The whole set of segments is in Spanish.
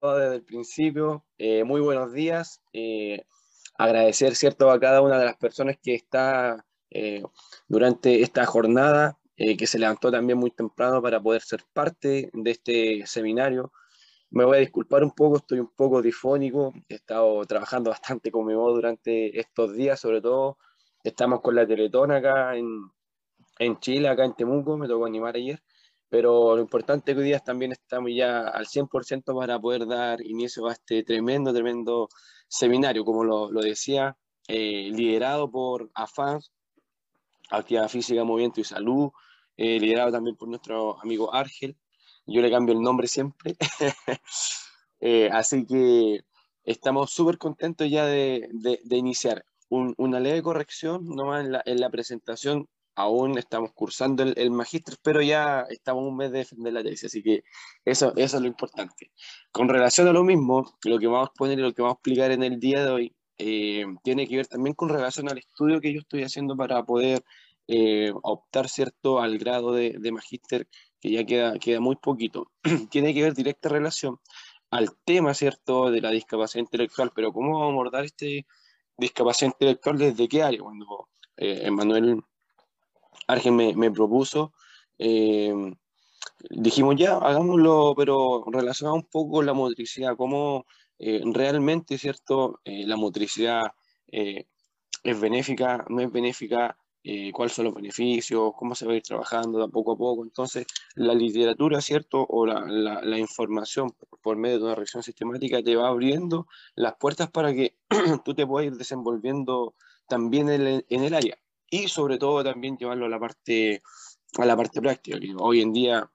desde el principio. Eh, muy buenos días. Eh, agradecer, ¿cierto?, a cada una de las personas que está eh, durante esta jornada, que se levantó también muy temprano para poder ser parte de este seminario. Me voy a disculpar un poco, estoy un poco difónico, he estado trabajando bastante con mi voz durante estos días, sobre todo estamos con la Teletón acá en, en Chile, acá en Temuco, me tocó animar ayer pero lo importante es que hoy día también estamos ya al 100% para poder dar inicio a este tremendo, tremendo seminario, como lo, lo decía, eh, liderado por AFAS, Actividad Física, Movimiento y Salud, eh, liderado también por nuestro amigo Argel, yo le cambio el nombre siempre, eh, así que estamos súper contentos ya de, de, de iniciar. Un, una leve corrección nomás en la, en la presentación aún estamos cursando el, el magíster, pero ya estamos un mes de defender la tesis, así que eso, es lo importante. Con relación a lo mismo, lo que vamos a poner y lo que vamos a explicar en el día de hoy eh, tiene que ver también con relación al estudio que yo estoy haciendo para poder eh, optar, ¿cierto?, al grado de, de magíster, que ya queda, muy poquito. tiene que ver directa relación al tema, ¿cierto?, de la discapacidad intelectual, pero ¿cómo vamos a abordar este discapacidad intelectual desde qué área? Cuando eh, Argen me, propuso, eh, dijimos ya, hagámoslo, pero relacionado un poco con la motricidad, cómo eh, realmente, ¿cierto? Eh, la motricidad es benéfica, no es benéfica, cuáles son los beneficios, cómo se va a ir trabajando poco a poco. Entonces, la literatura, ¿cierto? O la, la, información por medio de una revisión sistemática te va abriendo las puertas para que tú te puedas ir desenvolviendo también en el área y sobre todo también llevarlo a la parte, a la parte práctica, que hoy en día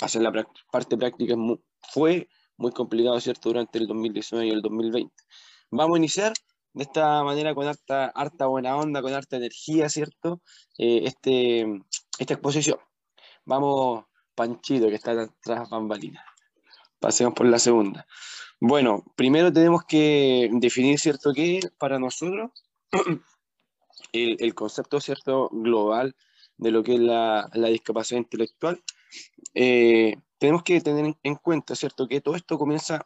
hacer la parte práctica fue muy complicado, ¿cierto?, durante el 2019 y el 2020. Vamos a iniciar de esta manera con harta, harta buena onda, con harta energía, ¿cierto?, eh, este, esta exposición. Vamos, Panchito, que está tras bambalinas. Pasemos por la segunda. Bueno, primero tenemos que definir, ¿cierto?, qué para nosotros el, concepto cierto global de lo que es la, discapacidad intelectual, eh, tenemos que tener en cuenta, ¿cierto?, que todo esto comienza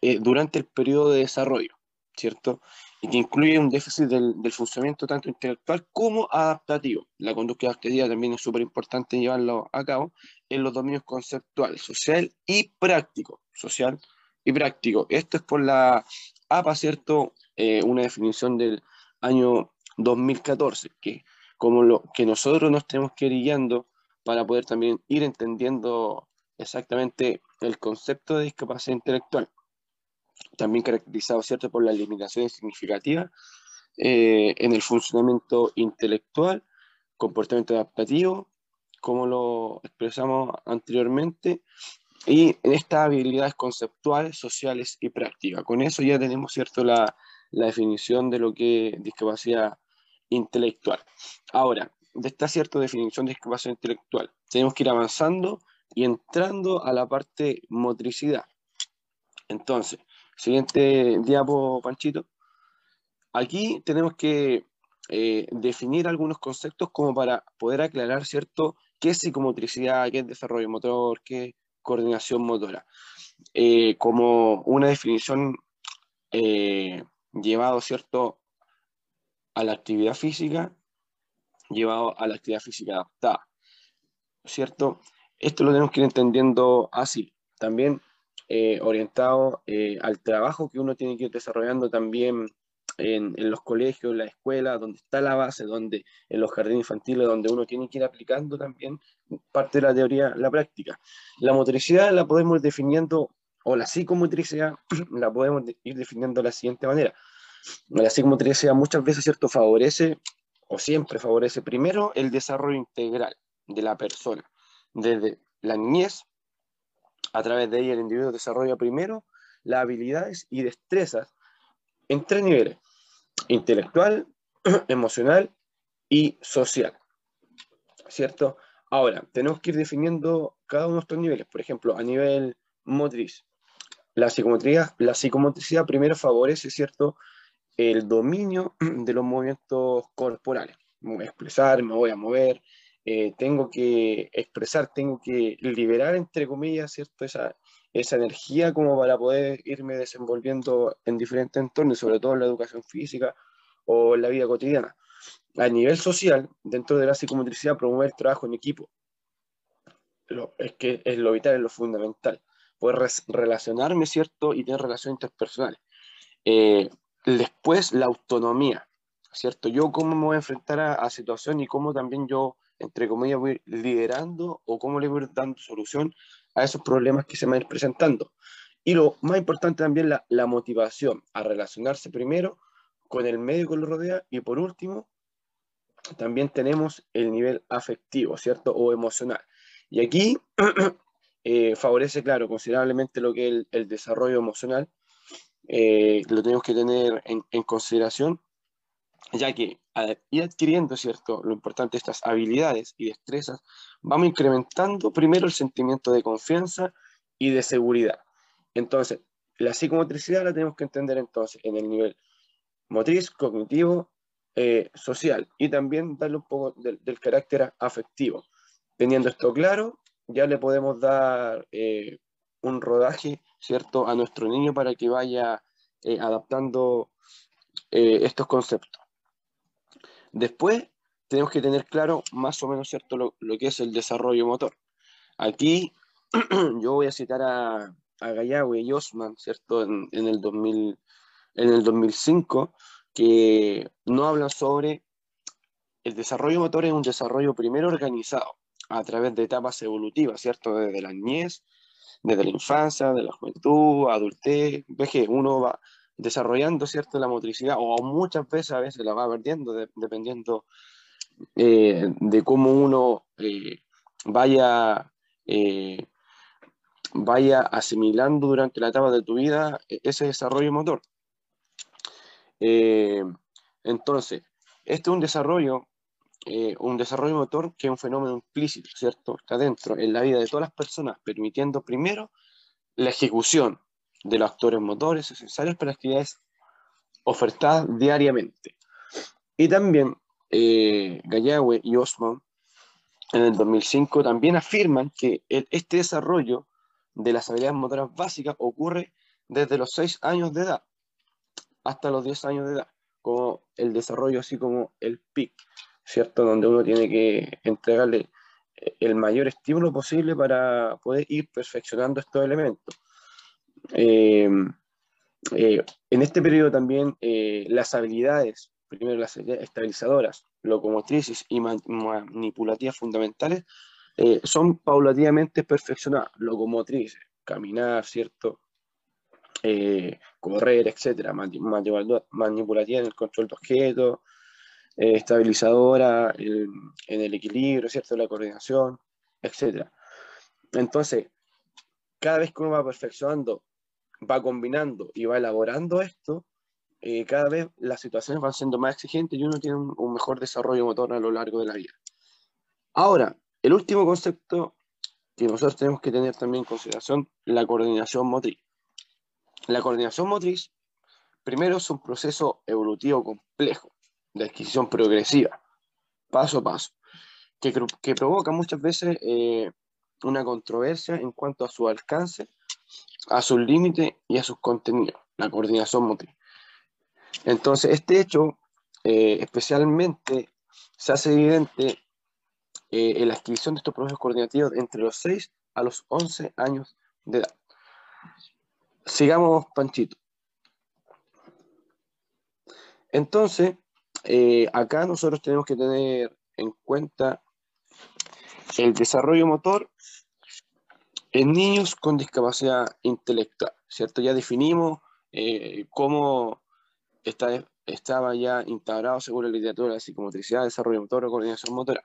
eh, durante el periodo de desarrollo, ¿cierto? Y que incluye un déficit del, funcionamiento tanto intelectual como adaptativo. La conducta adaptativa también es súper importante llevarlo a cabo en los dominios conceptual, social y práctico. Social y práctico. Esto es por la APA, ¿cierto? Eh, una definición del año 2014, que como lo que nosotros nos tenemos que ir guiando para poder también ir entendiendo exactamente el concepto de discapacidad intelectual, también caracterizado ¿cierto? por las limitaciones significativas eh, en el funcionamiento intelectual, comportamiento adaptativo, como lo expresamos anteriormente, y en estas habilidades conceptuales, sociales y prácticas. Con eso ya tenemos cierto la, la definición de lo que es discapacidad intelectual. Ahora, de esta cierta definición de discapacidad intelectual, tenemos que ir avanzando y entrando a la parte motricidad. Entonces, siguiente diapo, Panchito. Aquí tenemos que eh, definir algunos conceptos como para poder aclarar, ¿cierto?, qué es psicomotricidad, qué es desarrollo motor, qué es coordinación motora. Eh, como una definición eh, llevado, ¿cierto?, a la actividad física llevado a la actividad física adaptada. ¿Cierto? Esto lo tenemos que ir entendiendo así. También eh, orientado eh, al trabajo que uno tiene que ir desarrollando también en, en, los colegios, en la escuela, donde está la base, donde en los jardines infantiles, donde uno tiene que ir aplicando también parte de la teoría, la práctica. La motricidad la podemos ir definiendo, o la psicomotricidad la podemos ir definiendo de la siguiente manera. La psicomotricidad muchas veces, ¿cierto?, favorece o siempre favorece primero el desarrollo integral de la persona. Desde la niñez, a través de ella el individuo desarrolla primero las habilidades y destrezas en tres niveles, intelectual, emocional y social. ¿Cierto? Ahora, tenemos que ir definiendo cada uno de estos niveles. Por ejemplo, a nivel motriz, la psicomotricidad, la psicomotricidad primero favorece, ¿cierto?, el dominio de los movimientos corporales. Me voy a expresar, me voy a mover, eh, tengo que expresar, tengo que liberar, entre comillas, ¿cierto? Esa, esa energía como para poder irme desenvolviendo en diferentes entornos, sobre todo en la educación física o en la vida cotidiana. A nivel social, dentro de la psicomotricidad, promover trabajo en equipo. es que es lo vital, es lo fundamental. Poder relacionarme, ¿cierto? Y tener relaciones interpersonales. Eh, después, la autonomía, ¿cierto? Yo cómo me voy a enfrentar a, a situación y cómo también yo, entre comillas, voy liderando o cómo le voy dando solución a esos problemas que se me van presentando. Y lo más importante también, la, motivación a relacionarse primero con el medio que lo rodea y por último, también tenemos el nivel afectivo, ¿cierto? O emocional. Y aquí eh, favorece, claro, considerablemente lo que es el, desarrollo emocional. Eh, lo tenemos que tener en, consideración, ya que ir adquiriendo, ¿cierto? Lo importante, estas habilidades y destrezas, vamos incrementando primero el sentimiento de confianza y de seguridad. Entonces, la psicomotricidad la tenemos que entender entonces en el nivel motriz, cognitivo, eh, social y también darle un poco del, carácter afectivo. Teniendo esto claro, ya le podemos dar eh, un rodaje, ¿cierto?, a nuestro niño para que vaya eh, adaptando estos conceptos. Después, tenemos que tener claro más o menos, ¿cierto?, lo, que es el desarrollo motor. Aquí yo voy a citar a, a y Osman, ¿cierto?, en, en el 2000 en el 2005 que no hablan sobre el desarrollo motor es un desarrollo primero organizado a través de etapas evolutivas, ¿cierto? Desde la niñez, desde la infancia, de la juventud, adultez, vejez, uno va desarrollando, ¿cierto? La motricidad, o muchas veces a veces la va perdiendo, dependiendo eh, de cómo uno eh, vaya, eh, vaya asimilando durante la etapa de tu vida ese desarrollo motor. Entonces, este es un desarrollo, eh, un desarrollo motor que es un fenómeno implícito, ¿cierto? Está dentro en la vida de todas las personas, permitiendo primero la ejecución de los actores motores necesarios para actividades ofertadas diariamente. Y también eh, y Osman en el 2005 también afirman que este desarrollo de las habilidades motoras básicas ocurre desde los 6 años de edad hasta los 10 años de edad, como el desarrollo así como el PIC, ¿cierto? Donde uno tiene que entregarle eh, el mayor estímulo posible para poder ir perfeccionando estos elementos. Eh, eh, en este periodo también las habilidades, primero las estabilizadoras, locomotrices y manipulativas fundamentales, son paulatinamente perfeccionadas. Locomotrices, caminar, ¿cierto? Eh, correr, etcétera, manipulativa en el control de objetos, eh, estabilizadora en el equilibrio, ¿cierto? La coordinación, etcétera. Entonces, cada vez que uno va perfeccionando, va combinando y va elaborando esto, eh, cada vez las situaciones van siendo más exigentes y uno tiene un, un, mejor desarrollo motor a lo largo de la vida. Ahora, el último concepto que nosotros tenemos que tener también en consideración, la coordinación motriz. La coordinación motriz, primero, es un proceso evolutivo complejo de adquisición progresiva, paso a paso, que, provoca muchas veces eh, una controversia en cuanto a su alcance, a sus límites y a sus contenidos, la coordinación motriz. Entonces, este hecho eh, especialmente se hace evidente eh, en la adquisición de estos procesos coordinativos entre los 6 a los 11 años de edad. Sigamos, Panchito. Entonces, eh, acá nosotros tenemos que tener en cuenta el desarrollo motor en niños con discapacidad intelectual, ¿cierto? Ya definimos eh, cómo está, estaba ya integrado según la literatura de psicomotricidad, desarrollo motor o coordinación motora.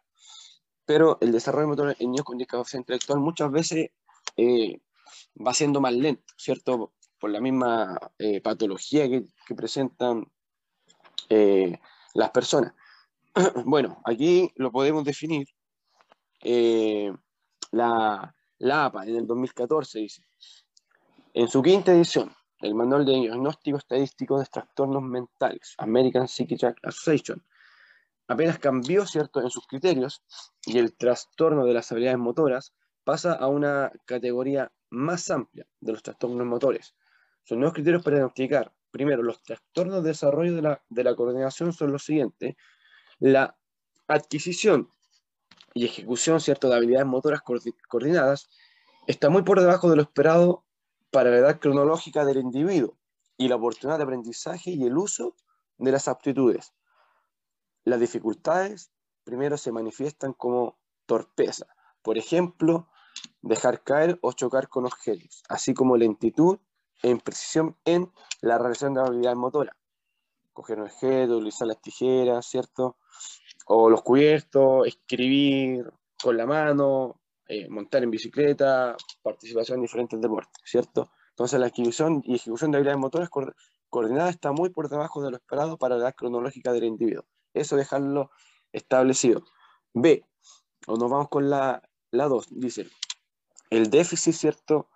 Pero el desarrollo motor en niños con discapacidad intelectual muchas veces eh, va siendo más lento, ¿cierto? Por la misma patología que, presentan las personas. bueno, aquí lo podemos definir. Eh, la, la APA en el 2014 dice, en su quinta edición, el Manual de Diagnóstico Estadístico de Trastornos Mentales, American Psychiatric Association, apenas cambió, ¿cierto?, en sus criterios y el trastorno de las habilidades motoras pasa a una categoría más amplia de los trastornos motores. Son nuevos criterios para diagnosticar. Primero, los trastornos de desarrollo de la, de la coordinación son los siguientes. La adquisición y ejecución ¿cierto? de habilidades motoras coordinadas está muy por debajo de lo esperado para la edad cronológica del individuo y la oportunidad de aprendizaje y el uso de las aptitudes. Las dificultades primero se manifiestan como torpeza, por ejemplo, dejar caer o chocar con objetos, así como lentitud e imprecisión en la realización de habilidades motoras. Coger un objeto, utilizar las tijeras, ¿cierto? O los cubiertos, escribir con la mano, eh, montar en bicicleta, participación en diferentes deportes, ¿cierto? Entonces la adquisición y ejecución de habilidades motoras coordinadas está muy por debajo de lo esperado para la edad cronológica del individuo. Eso dejarlo establecido. B, o nos vamos con la 2, dice, el déficit, ¿cierto?,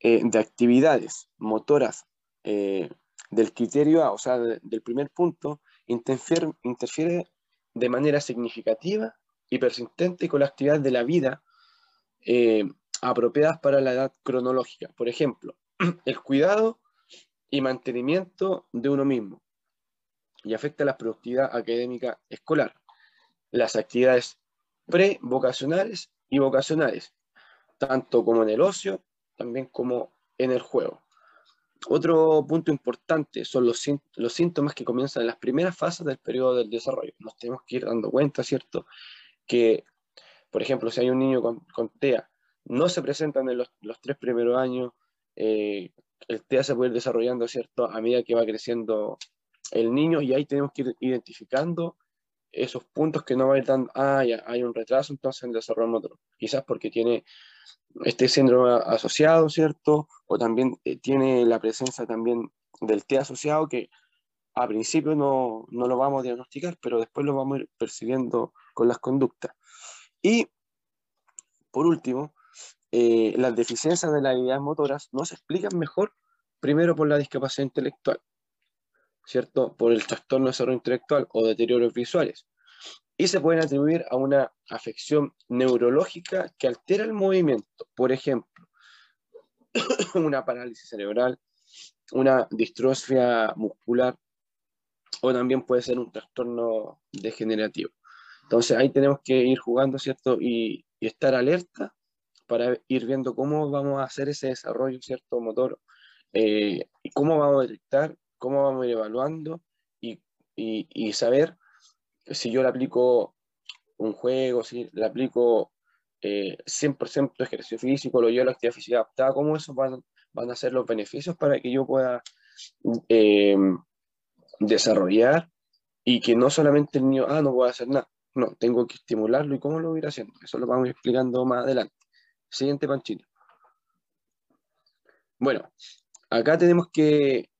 eh, de actividades motoras eh, del criterio A, o sea, del primer punto, interfiere, interfiere de manera significativa y persistente con la actividad de la vida eh, apropiadas para la edad cronológica. Por ejemplo, el cuidado y mantenimiento de uno mismo y afecta la productividad académica escolar, las actividades pre-vocacionales y vocacionales, tanto como en el ocio, también como en el juego. Otro punto importante son los, los síntomas que comienzan en las primeras fases del periodo del desarrollo. Nos tenemos que ir dando cuenta, ¿cierto? Que, por ejemplo, si hay un niño con, TEA, no se presentan en los, los tres primeros años, eh, el TEA se puede ir desarrollando, ¿cierto? A medida que va creciendo el niño y ahí tenemos que ir identificando esos puntos que no va a ir dando, ah, ya, hay un retraso entonces en el desarrollo motor. Quizás porque tiene este síndrome asociado, ¿cierto? O también eh, tiene la presencia también del T asociado que a principio no, no, lo vamos a diagnosticar, pero después lo vamos a ir percibiendo con las conductas. Y, por último, eh, las deficiencias de las habilidades motoras no se explican mejor, primero por la discapacidad intelectual, ¿cierto? Por el trastorno de desarrollo intelectual o deterioros visuales. Y se pueden atribuir a una afección neurológica que altera el movimiento. Por ejemplo, una parálisis cerebral, una distrofia muscular o también puede ser un trastorno degenerativo. Entonces ahí tenemos que ir jugando, ¿cierto? Y, estar alerta para ir viendo cómo vamos a hacer ese desarrollo, ¿cierto? Motor, eh, y cómo vamos a detectar cómo vamos a ir evaluando y, y, saber si yo le aplico un juego, si le aplico eh, 100% ejercicio físico, lo llevo a la actividad física adaptada, cómo eso van, van a ser los beneficios para que yo pueda eh, desarrollar y que no solamente el niño, ah, no puedo hacer nada. No, tengo que estimularlo y cómo lo voy a ir haciendo. Eso lo vamos a ir explicando más adelante. Siguiente panchito. Bueno, acá tenemos que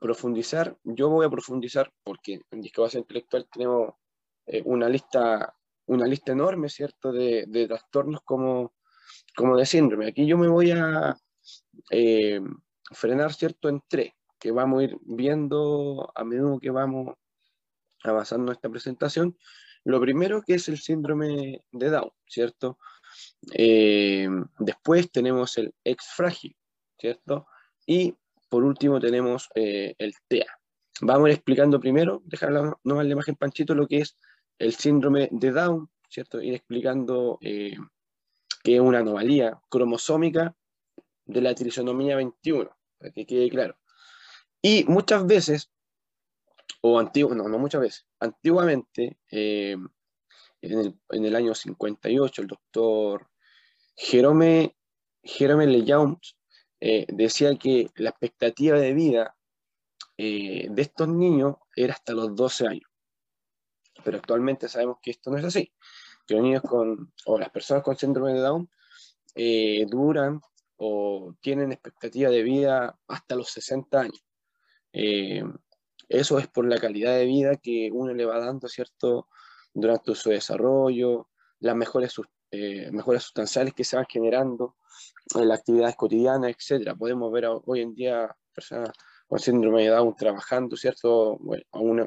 profundizar, yo voy a profundizar porque en discapacidad intelectual tenemos eh, una, lista, una lista enorme, ¿cierto?, de, de, trastornos como, como de síndrome. Aquí yo me voy a eh, frenar, ¿cierto?, en tres, que vamos a ir viendo a menudo que vamos avanzando en esta presentación. Lo primero que es el síndrome de Down, ¿cierto? Eh, después tenemos el ex frágil, ¿cierto? Y por último tenemos eh, el TEA. Vamos a ir explicando primero, dejar la, la imagen panchito, lo que es el síndrome de Down, ¿cierto? Ir explicando eh, que es una anomalía cromosómica de la trisonomía 21, para que quede claro. Y muchas veces, o antiguo, no, no muchas veces, antiguamente, eh, en, el, en, el, año 58, el doctor Jerome, Jerome Lejeune eh, decía que la expectativa de vida eh, de estos niños era hasta los 12 años. Pero actualmente sabemos que esto no es así, que los niños con, o las personas con síndrome de Down eh, duran o tienen expectativa de vida hasta los 60 años. eso es por la calidad de vida que uno le va dando, ¿cierto? Durante su desarrollo, las mejores, mejoras sustanciales que se van generando en las actividades cotidianas, etcétera. Podemos ver hoy en día personas con síndrome de Down trabajando, ¿cierto?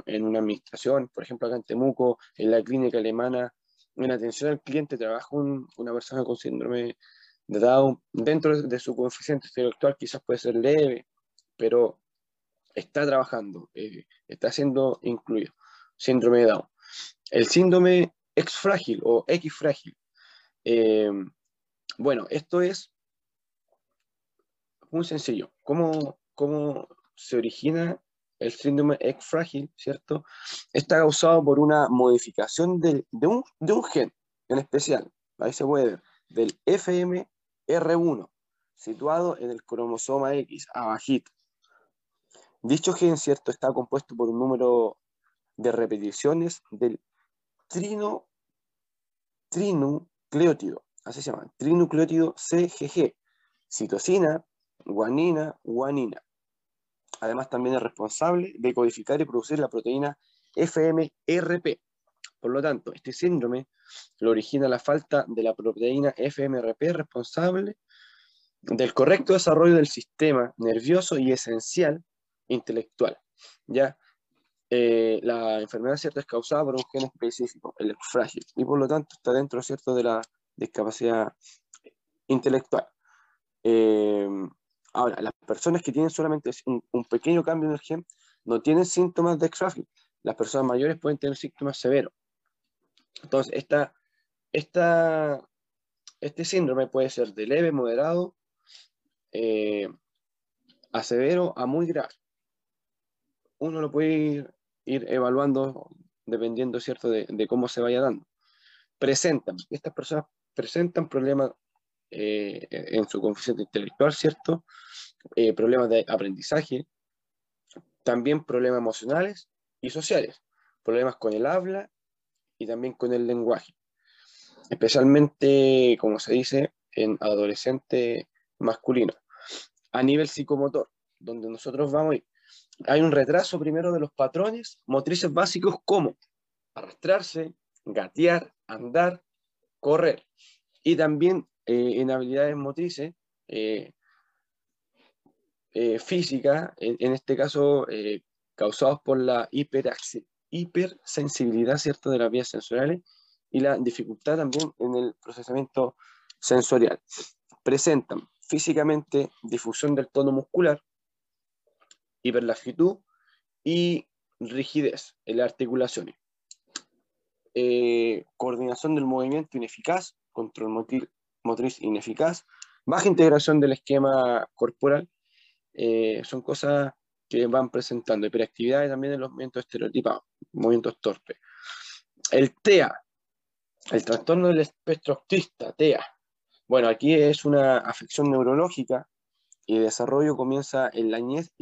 en una administración, por ejemplo, acá en Temuco, en la clínica alemana, en atención al cliente trabaja una persona con síndrome de Down, dentro de su coeficiente intelectual quizás puede ser leve, pero está trabajando, eh, está siendo incluido. Síndrome de Down. El síndrome X frágil o X frágil. Eh, bueno, esto es muy sencillo. ¿Cómo, ¿Cómo, se origina el síndrome X frágil, ¿cierto? Está causado por una modificación de, un, gen en especial, ahí se puede ver, del FMR1, situado en el cromosoma X, abajito. Dicho gen, ¿cierto?, está compuesto por un número de repeticiones del trino, trinucleótido, así se llama, trinucleótido CGG, citosina, guanina, guanina. Además, también es responsable de codificar y producir la proteína FMRP. Por lo tanto, este síndrome lo origina la falta de la proteína FMRP responsable del correcto desarrollo del sistema nervioso y esencial intelectual. ¿ya? Eh, la enfermedad ¿cierto? es causada por un gen específico, el frágil, y por lo tanto está dentro ¿cierto? de la discapacidad intelectual. Eh, ahora, las personas que tienen solamente un, pequeño cambio en el gen no tienen síntomas de frágil. Las personas mayores pueden tener síntomas severos. Entonces, esta, esta, este síndrome puede ser de leve, moderado, eh, a severo, a muy grave. Uno lo puede ir, ir evaluando dependiendo, ¿cierto?, de, cómo se vaya dando. Presentan, estas personas presentan problemas eh, en su coeficiente intelectual, ¿cierto? Eh, problemas de aprendizaje, también problemas emocionales y sociales, problemas con el habla y también con el lenguaje, especialmente, como se dice, en adolescente masculino. A nivel psicomotor, donde nosotros vamos, hay un retraso primero de los patrones motrices básicos como arrastrarse, gatear, andar, correr. Y también eh, en habilidades motrices eh, eh, físicas, en, este caso causados por la hipersensibilidad ¿cierto? de las vías sensoriales y la dificultad también en el procesamiento sensorial. Presentan físicamente difusión del tono muscular, hiperlaxitud y rigidez en las articulaciones. coordinación del movimiento ineficaz, control motriz ineficaz, baja integración del esquema corporal, eh, son cosas que van presentando, hiperactividad y también en los movimientos estereotipados, movimientos torpes. El TEA, el trastorno del espectro autista, TEA. Bueno, aquí es una afección neurológica y el desarrollo comienza en la niñez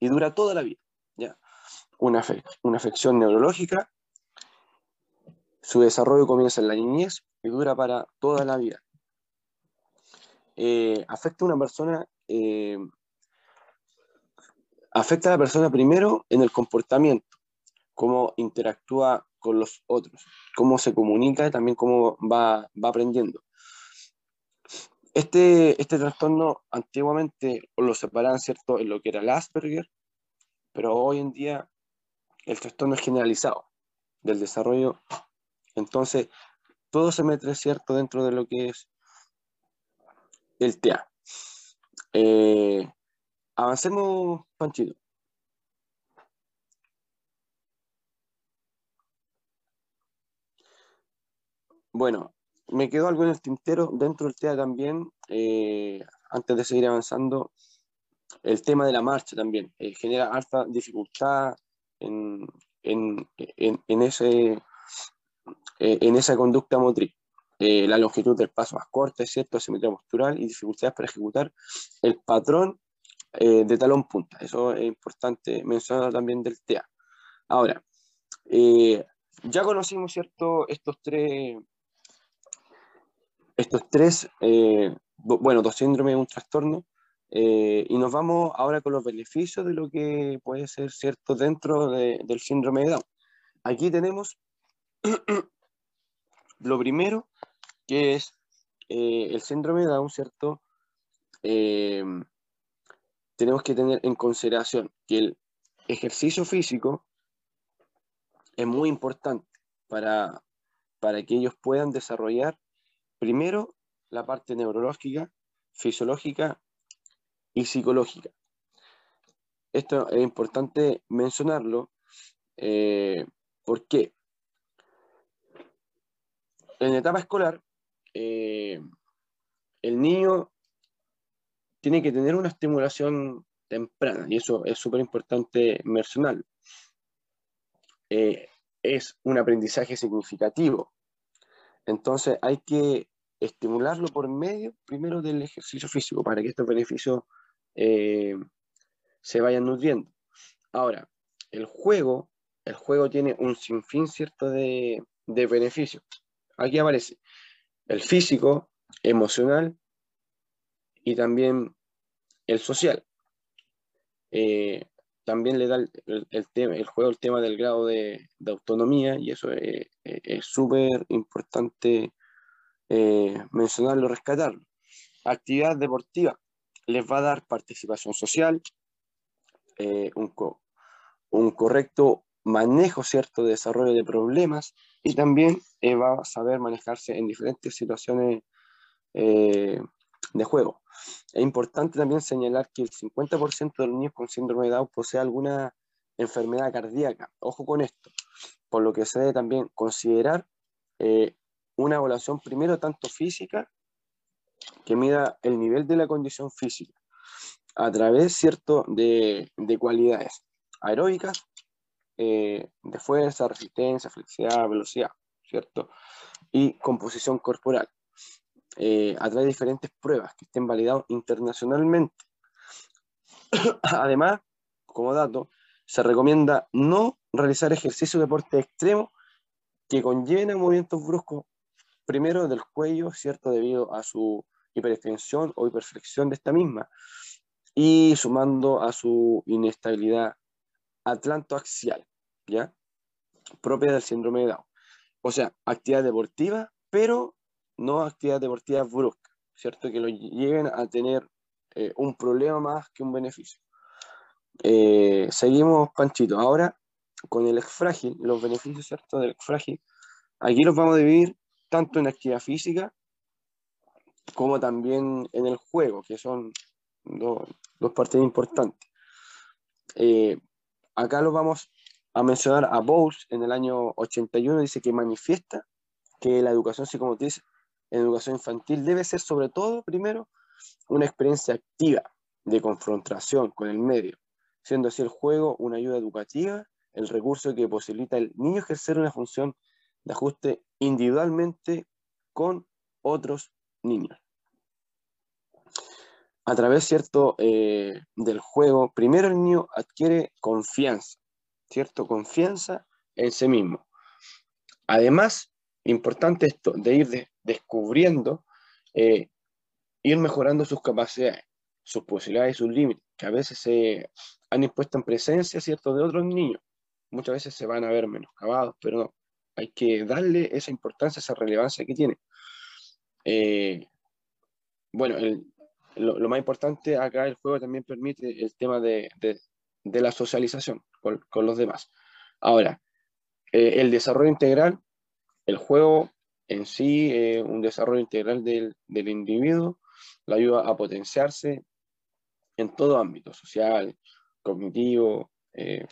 y, dura toda la vida. ¿ya? Una, una afección neurológica, su desarrollo comienza en la niñez y dura para toda la vida. Eh, afecta a una persona, eh, afecta a la persona primero en el comportamiento, cómo interactúa con los otros, cómo se comunica y también cómo va, aprendiendo. Este, este trastorno antiguamente lo separaban, ¿cierto?, en lo que era el Asperger, pero hoy en día el trastorno es generalizado del desarrollo. Entonces, todo se mete, ¿cierto?, dentro de lo que es el TEA. Eh, avancemos, Panchito. Bueno, me quedó algo en el tintero dentro del TEA también, eh, antes de seguir avanzando, el tema de la marcha también, eh, genera alta dificultad en, ese, en esa conducta motriz. Eh, la longitud del paso más corta, es cierto, simetría postural y dificultades para ejecutar el patrón eh, de talón punta. Eso es importante mencionar también del TEA. Ahora, eh, ya conocimos, ¿cierto?, estos tres, estos tres, bueno, dos síndromes y un trastorno, y nos vamos ahora con los beneficios de lo que puede ser, ¿cierto?, dentro del síndrome de Down. Aquí tenemos lo primero que es eh, el síndrome de Down, ¿cierto? Eh, tenemos que tener en consideración que el ejercicio físico es muy importante para, para que ellos puedan desarrollar, primero, la parte neurológica, fisiológica y psicológica. Esto es importante mencionarlo. Eh, ¿Por qué? En la etapa escolar, eh, el niño tiene que tener una estimulación temprana y eso es súper importante mencionarlo. Eh, es un aprendizaje significativo. Entonces hay que estimularlo por medio primero del ejercicio físico para que estos beneficios eh, se vayan nutriendo. Ahora, el juego, el juego tiene un sinfín cierto de, de beneficios. Aquí aparece el físico, emocional y también el social. Eh, también le da el, el, juego el tema del grado de, autonomía y eso es súper importante eh, mencionarlo, rescatarlo. Actividad deportiva les va a dar participación social, eh, un, un, correcto manejo, ¿cierto?, de desarrollo de problemas y también va a saber manejarse en diferentes situaciones de juego. Es importante también señalar que el 50% de los niños con síndrome de Down posee alguna enfermedad cardíaca. Ojo con esto, por lo que se debe también considerar eh, una evaluación primero tanto física, que mida el nivel de la condición física, a través, ¿cierto?, de, de cualidades aeróbicas, eh, de fuerza, resistencia, flexibilidad, velocidad, ¿cierto? Y composición corporal. Eh, a través de diferentes pruebas que estén validadas internacionalmente. Además, como dato, se recomienda no realizar ejercicio de deporte extremo que conlleven movimientos bruscos, primero del cuello, ¿cierto? Debido a su hiperextensión o hiperflexión de esta misma, y sumando a su inestabilidad atlantoaxial, ¿ya? Propia del síndrome de Down. O sea, actividad deportiva, pero no actividades deportivas bruscas, ¿cierto? Que lo lleguen a tener eh, un problema más que un beneficio. Eh, seguimos, Panchito. Ahora, con el ex frágil, los beneficios, ¿cierto? Del ex frágil, aquí los vamos a dividir tanto en actividad física como también en el juego, que son dos, partes importantes. Eh, acá los vamos a mencionar a Bowles en el año 81, dice que manifiesta que la educación psicomotriz en educación infantil debe ser sobre todo, primero, una experiencia activa de confrontación con el medio, siendo así el juego una ayuda educativa, el recurso que posibilita al niño ejercer una función de ajuste individualmente con otros niños. A través, ¿cierto?, eh, del juego, primero el niño adquiere confianza, ¿cierto? Confianza en sí mismo. Además, importante esto, de ir descubriendo, eh, ir mejorando sus capacidades, sus posibilidades y sus límites, que a veces se han impuesto en presencia, ¿cierto?, de otros niños. Muchas veces se van a ver menoscabados, pero no, hay que darle esa importancia, esa relevancia que tiene. Eh, bueno, lo, más importante acá el juego también permite el tema de, la socialización con, los demás. Ahora, eh, el desarrollo integral el juego en sí es un desarrollo integral del, individuo, lo ayuda a potenciarse en todo ámbito, social, cognitivo, eh,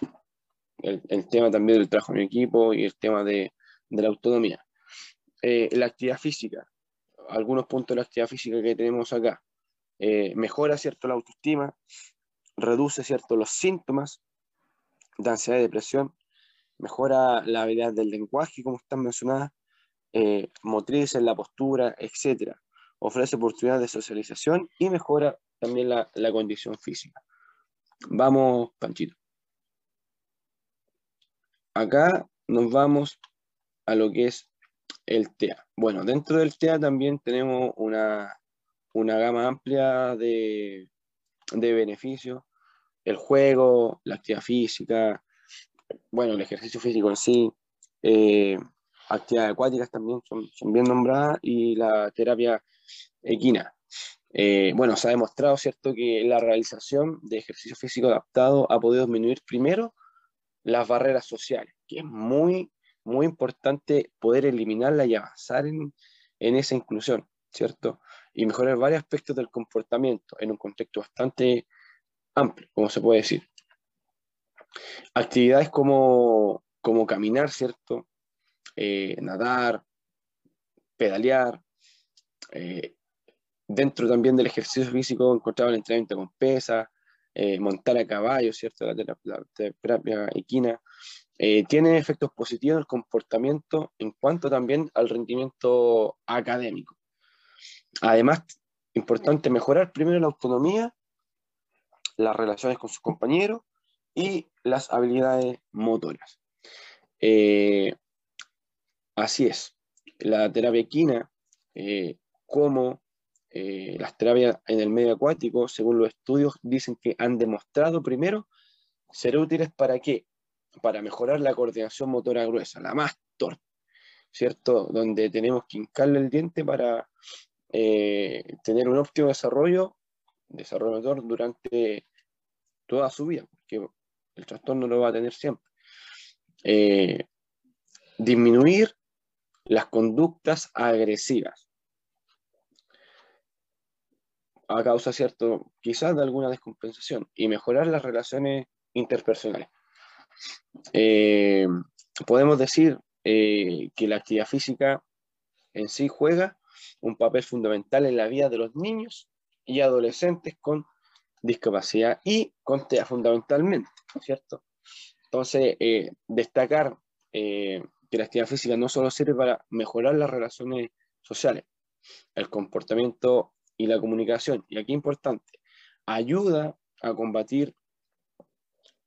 el, tema también del trabajo en equipo y el tema de, la autonomía. Eh, la actividad física, algunos puntos de la actividad física que tenemos acá. Eh, mejora, ¿cierto?, la autoestima, reduce, ¿cierto?, los síntomas de ansiedad y depresión, mejora la habilidad del lenguaje, como están mencionadas, eh, motriz en la postura, etc. Ofrece oportunidades de socialización y mejora también la, condición física. Vamos, Panchito. Acá nos vamos a lo que es el TEA. Bueno, dentro del TEA también tenemos una, gama amplia de, de beneficios. El juego, la actividad física, bueno, el ejercicio físico en sí, eh, actividades acuáticas también son, bien nombradas y la terapia equina. Eh, bueno, se ha demostrado, ¿cierto?, que la realización de ejercicio físico adaptado ha podido disminuir primero las barreras sociales, que es muy, muy importante poder eliminarla y avanzar en, esa inclusión, ¿cierto? y mejorar varios aspectos del comportamiento en un contexto bastante amplio, como se puede decir. Actividades como, como caminar, ¿cierto? Eh, nadar, pedalear. Eh, dentro también del ejercicio físico encontraba el entrenamiento con pesas, eh, montar a caballo, ¿cierto? La, terapia equina. tiene efectos positivos en el comportamiento en cuanto también al rendimiento académico. Además, importante mejorar primero la autonomía, las relaciones con sus compañeros y las habilidades motoras. Eh, así es, la terapia equina, eh, como eh, las terapias en el medio acuático, según los estudios, dicen que han demostrado primero ser útiles para qué? Para mejorar la coordinación motora gruesa, la más torpe, ¿cierto? Donde tenemos que hincarle el diente para tener un óptimo desarrollo, desarrollo motor durante toda su vida, porque el trastorno lo va a tener siempre. Eh, disminuir las conductas agresivas a causa, cierto, quizás de alguna descompensación y mejorar las relaciones interpersonales. Eh, podemos decir eh, que la actividad física en sí juega un papel fundamental en la vida de los niños y adolescentes con discapacidad y con TEA fundamentalmente, ¿cierto? Entonces, eh, destacar que la actividad física no solo sirve para mejorar las relaciones sociales, el comportamiento y la comunicación, y aquí importante, ayuda a combatir,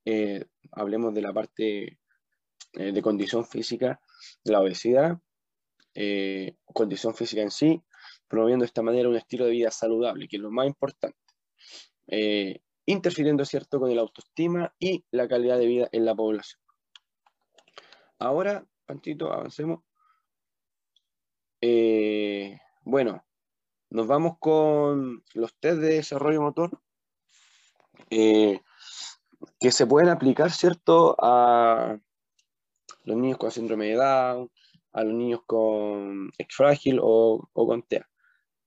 eh, hablemos de la parte de condición física, la obesidad, condición física en sí, promoviendo de esta manera un estilo de vida saludable, que es lo más importante. Eh, interfiriendo, ¿cierto?, con el autoestima y la calidad de vida en la población. Ahora, Avancemos. Eh, bueno, nos vamos con los test de desarrollo motor eh, que se pueden aplicar, ¿cierto?, a los niños con síndrome de Down, a los niños con ex frágil o, o con TEA.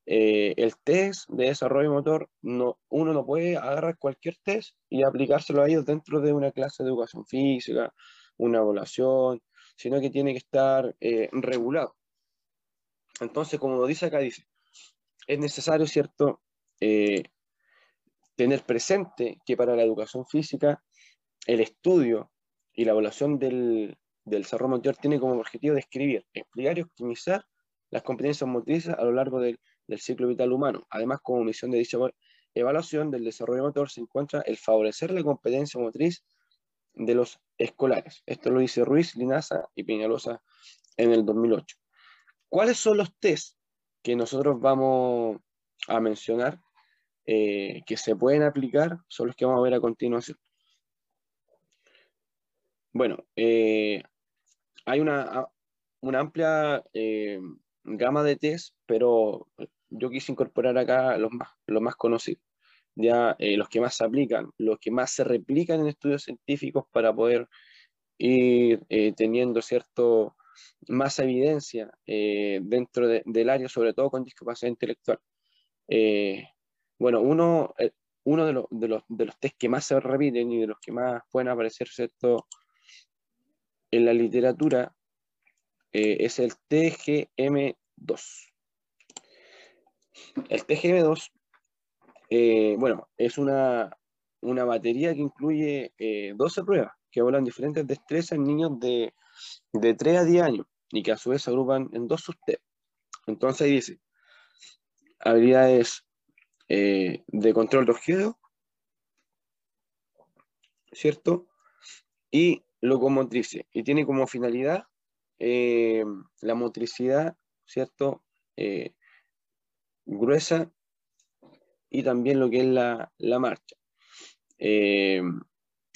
Eh, el test de desarrollo motor, no, uno no puede agarrar cualquier test y aplicárselo a ellos dentro de una clase de educación física, una evaluación, sino que tiene que estar eh, regulado. Entonces, como dice acá, dice, es necesario, ¿cierto?, eh, tener presente que para la educación física, el estudio y la evaluación del, del motor tiene como objetivo describir, explicar y optimizar las competencias motrices a lo largo del del ciclo vital humano. Además, como misión de dicha evaluación del desarrollo motor se encuentra el favorecer la competencia motriz de los escolares. Esto lo dice Ruiz, Linaza y Peñalosa en el 2008. ¿Cuáles son los test que nosotros vamos a mencionar eh, que se pueden aplicar? Son los que vamos a ver a continuación. Bueno, eh, hay una, una amplia eh, gama de test, pero yo quise incorporar acá los más, los más conocidos, ya eh, los que más se aplican, los que más se replican en estudios científicos para poder ir eh, teniendo cierto más evidencia eh, dentro del área, sobre todo con discapacidad intelectual. bueno, uno, uno de, los, de, los, de los test que más se repiten y de los que más pueden aparecer ¿cierto? en la literatura es el TGM2. El TGM2, eh, bueno, es una, batería que incluye 12 eh, pruebas que hablan diferentes destrezas en niños de, de 3 a 10 años y que a su vez se agrupan en dos subtests. Entonces dice, habilidades eh, de control de objeto, ¿cierto? Y locomotrices. Y tiene como finalidad la motricidad, ¿cierto? gruesa y también lo que es la, marcha. Eh,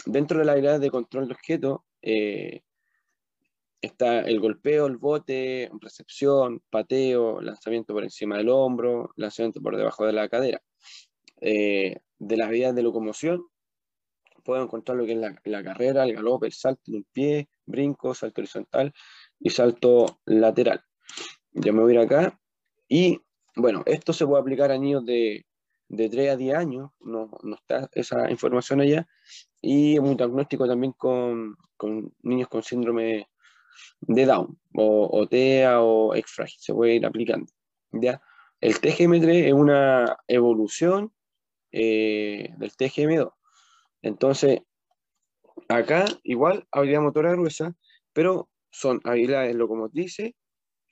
dentro de la habilidad de control de objeto eh, está el golpeo, el bote, recepción, pateo, lanzamiento por encima del hombro, lanzamiento por debajo de la cadera. Eh, de las habilidades de locomoción, puedo encontrar lo que es la, la, carrera, el galope, el salto de un pie, brinco, salto horizontal y salto lateral. Ya me voy a ir acá y bueno, esto se puede aplicar a niños de, de 3 a 10 años, no, no está esa información allá, y un diagnóstico también con, con niños con síndrome de Down, o, o TEA o x se puede ir aplicando. ¿ya? El TGM3 es una evolución eh, del TGM2. Entonces, acá igual habilidad motora gruesa, pero son habilidades locomotrices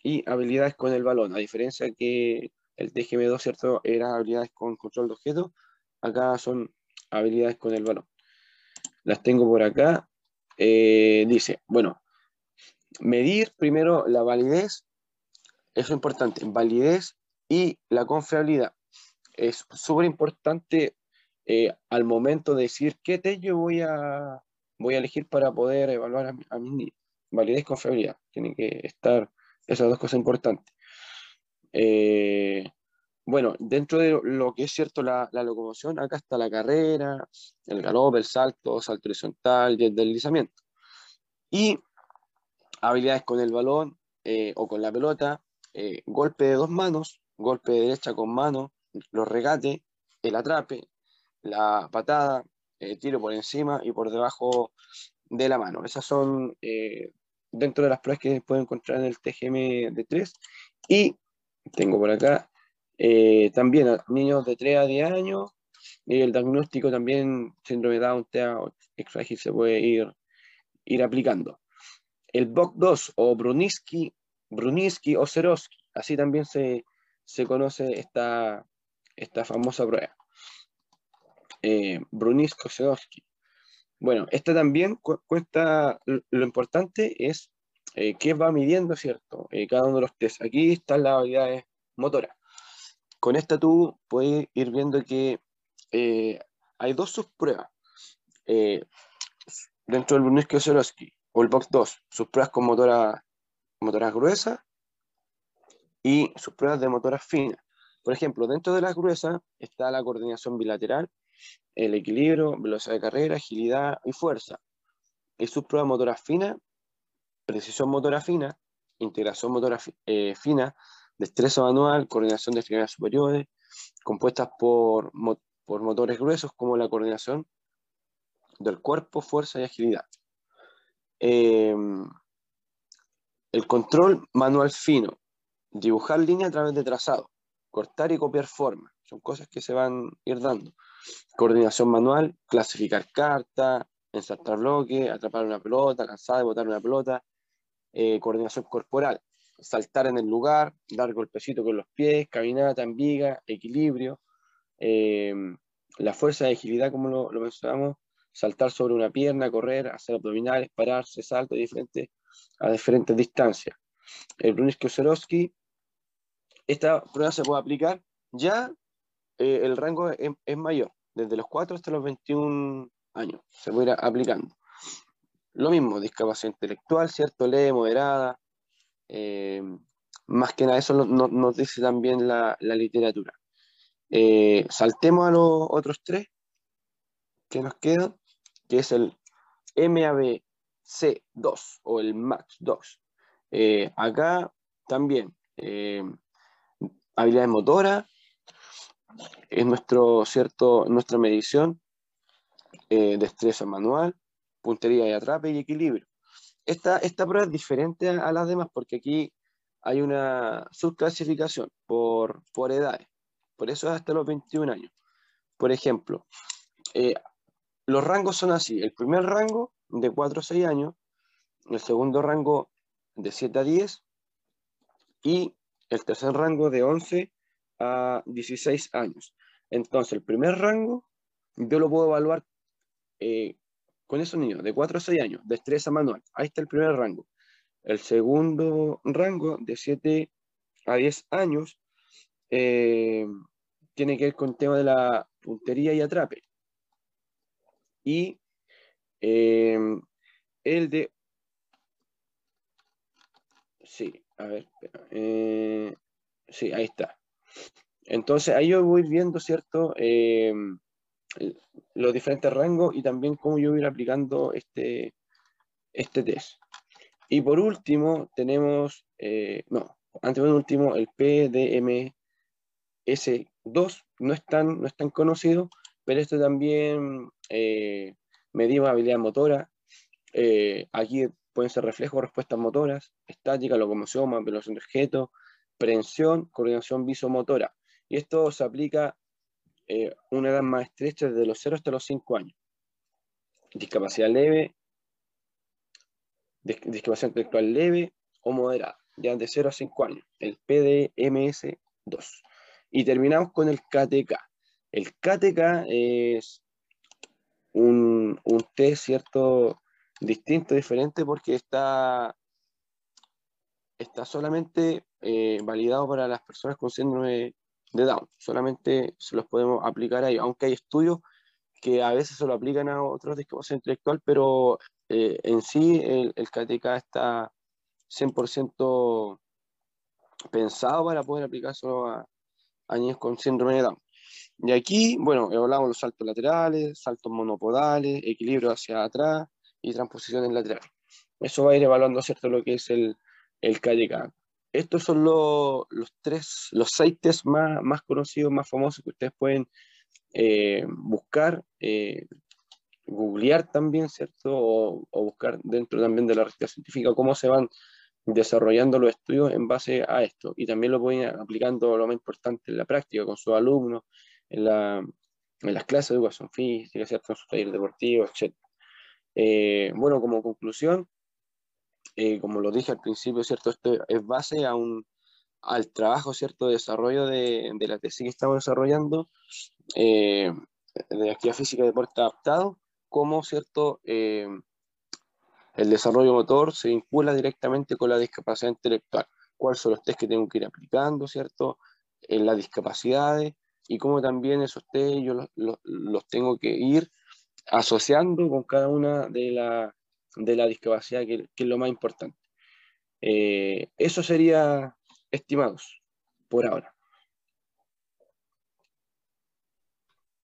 y habilidades con el balón, a diferencia que el TGM2, ¿cierto? Era habilidades con control de objetos, acá son habilidades con el balón. Las tengo por acá. Eh, dice, bueno, medir primero la validez, eso es importante, validez y la confiabilidad. Es súper importante eh, al momento de decir qué test yo voy a, voy a elegir para poder evaluar a, a niños. Validez y confiabilidad. Tienen que estar esas dos cosas importantes. Eh, bueno, dentro de lo que es cierto la, locomoción, acá está la carrera, el galope, el salto, salto horizontal y el deslizamiento. Y habilidades con el balón eh, o con la pelota, eh, golpe de dos manos, golpe de derecha con mano, los regates, el atrape, la patada, el tiro por encima y por debajo de la mano. Esas son dentro de las pruebas que pueden encontrar en el TGM de 3. Y tengo por acá eh, también niños de 3 a 10 años. Y el diagnóstico también, síndrome Down, TEA o se puede ir, ir aplicando. El BOC2 o Bruniski, Bruniski o Serowski, así también se, se conoce esta, esta famosa prueba. Eh, Bruniski o Serowski. Bueno, esta también cuesta, lo importante es eh, qué va midiendo, ¿cierto? Eh, cada uno de los test. Aquí están las habilidades motoras. Con esta tú puedes ir viendo que eh, hay dos subpruebas. dentro del Bruniski Osorowski o el Box 2, sus pruebas con motoras motoras gruesas y sus pruebas de motoras finas. Por ejemplo, dentro de las gruesas está la coordinación bilateral, el equilibrio, velocidad de carrera, agilidad y fuerza. Y sus pruebas motoras finas, precisión motora fina, integración motora eh, fina, destreza manual, coordinación de extremidades superiores, compuestas por, por motores gruesos como la coordinación del cuerpo, fuerza y agilidad. Em, el control manual fino, dibujar línea a través de trazado, cortar y copiar forma, son cosas que se van a ir dando. Coordinación manual, clasificar carta, ensartar bloque, atrapar una pelota, cansar de botar una pelota, eh, coordinación corporal, saltar en el lugar, dar golpecito con los pies, caminata en viga, equilibrio, eh, la fuerza de agilidad, como lo, mencionamos, saltar sobre una pierna, correr, hacer abdominales, pararse, salto a diferentes distancias. El Bruniski Oserowski, esta prueba se puede aplicar ya eh, el rango es, mayor, desde los 4 hasta los 21 años, se puede ir aplicando. Lo mismo, discapacidad intelectual, ¿cierto? Leve, moderada. Eh, más que nada, eso nos dice también la, literatura. Eh, saltemos a los otros tres que nos quedan, que es el MABC2 o el MAX2. acá también, habilidades motoras, es nuestro, cierto, nuestra medición, eh, destreza manual, puntería y atrape y equilibrio. Esta, esta prueba es diferente a, las demás porque aquí hay una subclasificación por, por edades. Por eso es hasta los 21 años. Por ejemplo, eh, los rangos son así. El primer rango de 4 a 6 años, el segundo rango de 7 a 10 y el tercer rango de 11 a 16 años. Entonces, el primer rango yo lo puedo evaluar eh, con esos niños de 4 a 6 años, destreza manual. Ahí está el primer rango. El segundo rango de 7 a 10 años eh, tiene que ver con el tema de la puntería y atrape. Y eh, el de... Sí, a ver, sí, ahí está. Entonces ahí yo voy viendo, ¿cierto? Los diferentes rangos y también cómo yo voy a ir aplicando este, este test. Y por último tenemos, eh, no, antes de último, el PDM, S2 no es tan, no es tan conocido, pero esto también eh, habilidad motora. Eh, aquí pueden ser reflejos, respuestas motoras, estática, locomoción, velocidad de objeto, prehensión, coordinación visomotora. Y esto se aplica eh, una edad más estrecha desde los 0 hasta los 5 años. Discapacidad leve, discapacidad intelectual leve o moderada, ya de 0 a 5 años, el PDMS2. Y terminamos con el KTK. El KTK es un, un test, ¿cierto? Distinto, diferente, porque está, está solamente eh, validado para las personas con síndrome de Down. Solamente se los podemos aplicar ahí, aunque hay estudios que a veces se lo aplican a otros discapacidad intelectual, pero eh, en sí el, el KTK está 100% pensado para poder aplicárselo a, a niños con síndrome de Down. Y aquí, bueno, hablamos los saltos laterales, saltos monopodales, equilibrio hacia atrás y transposiciones laterales. Eso va a ir evaluando, ¿cierto?, lo que es el, el KDK. Estos son los, tres, los seis test más, conocidos, más famosos que ustedes pueden eh, buscar, eh, googlear también, ¿cierto? O, buscar dentro también de la revista científica cómo se van desarrollando los estudios en base a esto. Y también lo pueden aplicando lo más importante en la práctica con sus alumnos, en las clases de educación física, ¿cierto? en sus talleres deportivos, etc. Eh, bueno, como conclusión, eh, como lo dije al principio, ¿cierto? Esto es base a un, al trabajo, ¿cierto? De desarrollo de, de la tesis que estamos desarrollando eh, de actividad física y deporte adaptado, como, ¿cierto? Eh, el desarrollo motor se vincula directamente con la discapacidad intelectual. ¿Cuáles son los test que tengo que ir aplicando, ¿cierto? En las discapacidades y cómo también esos test yo los, los, los tengo que ir asociando con cada una de la, de la discapacidad, que, es lo más importante. Eh, eso sería, estimados, por ahora.